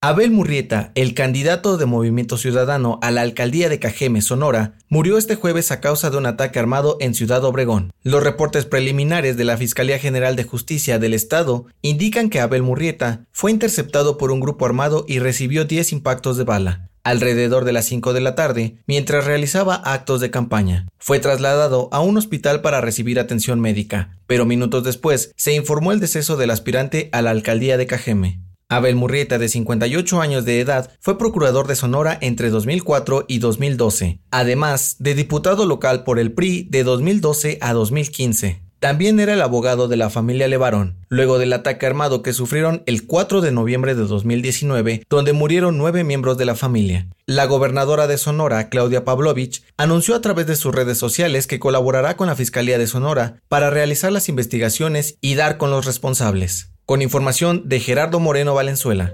Abel Murrieta, el candidato de Movimiento Ciudadano a la alcaldía de Cajeme, Sonora, murió este jueves a causa de un ataque armado en Ciudad Obregón. Los reportes preliminares de la Fiscalía General de Justicia del Estado indican que Abel Murrieta fue interceptado por un grupo armado y recibió 10 impactos de bala alrededor de las 5 de la tarde, mientras realizaba actos de campaña. Fue trasladado a un hospital para recibir atención médica, pero minutos después se informó el deceso del aspirante a la alcaldía de Cajeme. Abel Murrieta, de 58 años de edad, fue procurador de Sonora entre 2004 y 2012, además de diputado local por el PRI de 2012 a 2015. También era el abogado de la familia Levarón, luego del ataque armado que sufrieron el 4 de noviembre de 2019, donde murieron nueve miembros de la familia. La gobernadora de Sonora, Claudia Pavlovich, anunció a través de sus redes sociales que colaborará con la Fiscalía de Sonora para realizar las investigaciones y dar con los responsables. Con información de Gerardo Moreno Valenzuela.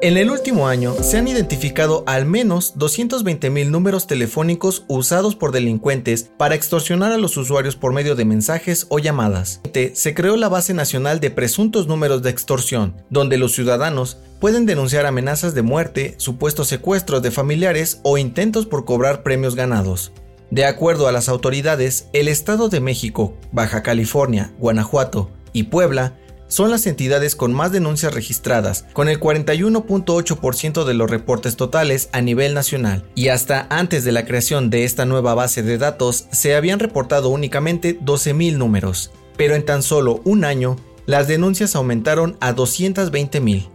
En el último año se han identificado al menos 220.000 números telefónicos usados por delincuentes para extorsionar a los usuarios por medio de mensajes o llamadas. Se creó la Base Nacional de Presuntos Números de Extorsión, donde los ciudadanos pueden denunciar amenazas de muerte, supuestos secuestros de familiares o intentos por cobrar premios ganados. De acuerdo a las autoridades, el Estado de México, Baja California, Guanajuato y Puebla son las entidades con más denuncias registradas, con el 41.8% de los reportes totales a nivel nacional, y hasta antes de la creación de esta nueva base de datos se habían reportado únicamente 12.000 números, pero en tan solo un año las denuncias aumentaron a 220.000.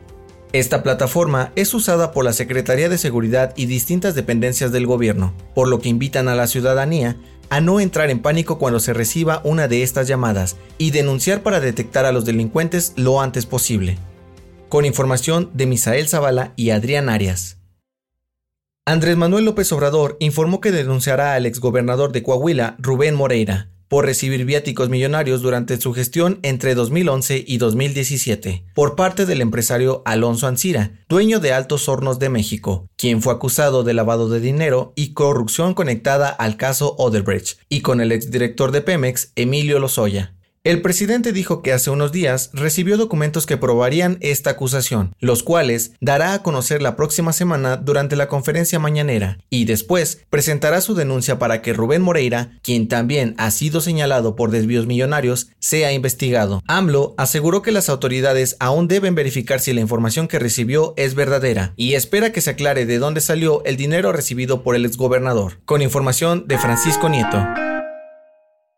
Esta plataforma es usada por la Secretaría de Seguridad y distintas dependencias del gobierno, por lo que invitan a la ciudadanía a no entrar en pánico cuando se reciba una de estas llamadas y denunciar para detectar a los delincuentes lo antes posible. Con información de Misael Zavala y Adrián Arias. Andrés Manuel López Obrador informó que denunciará al exgobernador de Coahuila, Rubén Moreira, por recibir viáticos millonarios durante su gestión entre 2011 y 2017 por parte del empresario Alonso Ancira, dueño de Altos Hornos de México, quien fue acusado de lavado de dinero y corrupción conectada al caso Odebrecht, y con el exdirector de Pemex, Emilio Lozoya. El presidente dijo que hace unos días recibió documentos que probarían esta acusación, los cuales dará a conocer la próxima semana durante la conferencia mañanera, y después presentará su denuncia para que Rubén Moreira, quien también ha sido señalado por desvíos millonarios, sea investigado. AMLO aseguró que las autoridades aún deben verificar si la información que recibió es verdadera, y espera que se aclare de dónde salió el dinero recibido por el exgobernador. Con información de Francisco Nieto.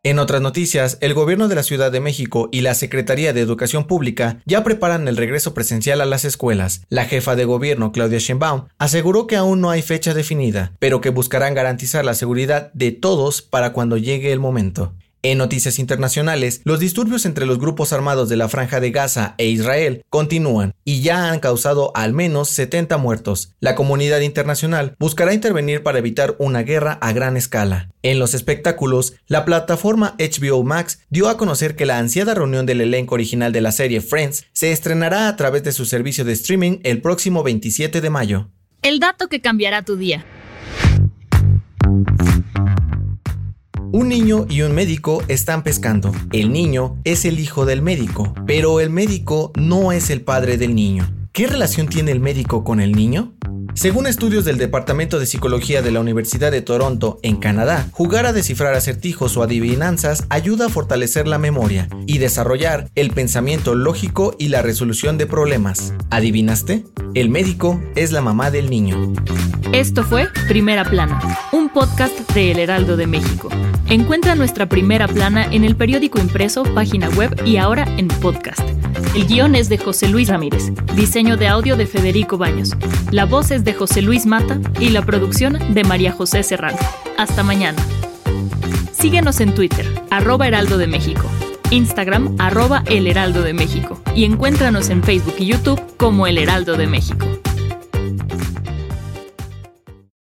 En otras noticias, el gobierno de la Ciudad de México y la Secretaría de Educación Pública ya preparan el regreso presencial a las escuelas. La jefa de gobierno, Claudia Sheinbaum, aseguró que aún no hay fecha definida, pero que buscarán garantizar la seguridad de todos para cuando llegue el momento. En noticias internacionales, los disturbios entre los grupos armados de la Franja de Gaza e Israel continúan y ya han causado al menos 70 muertos. La comunidad internacional buscará intervenir para evitar una guerra a gran escala. En los espectáculos, la plataforma HBO Max dio a conocer que la ansiada reunión del elenco original de la serie Friends se estrenará a través de su servicio de streaming el próximo 27 de mayo. El dato que cambiará tu día. Un niño y un médico están pescando. El niño es el hijo del médico, pero el médico no es el padre del niño. ¿Qué relación tiene el médico con el niño? Según estudios del Departamento de Psicología de la Universidad de Toronto, en Canadá, jugar a descifrar acertijos o adivinanzas ayuda a fortalecer la memoria y desarrollar el pensamiento lógico y la resolución de problemas. ¿Adivinaste? El médico es la mamá del niño. Esto fue Primera Plana, un podcast de El Heraldo de México. Encuentra nuestra Primera Plana en el periódico impreso, página web y ahora en podcast. El guion es de José Luis Ramírez, diseño de audio de Federico Baños, la voz es de José Luis Mata y la producción de María José Serrano. Hasta mañana. Síguenos en Twitter, arroba Heraldo de México, Instagram, arroba El Heraldo de México y encuéntranos en Facebook y YouTube como El Heraldo de México.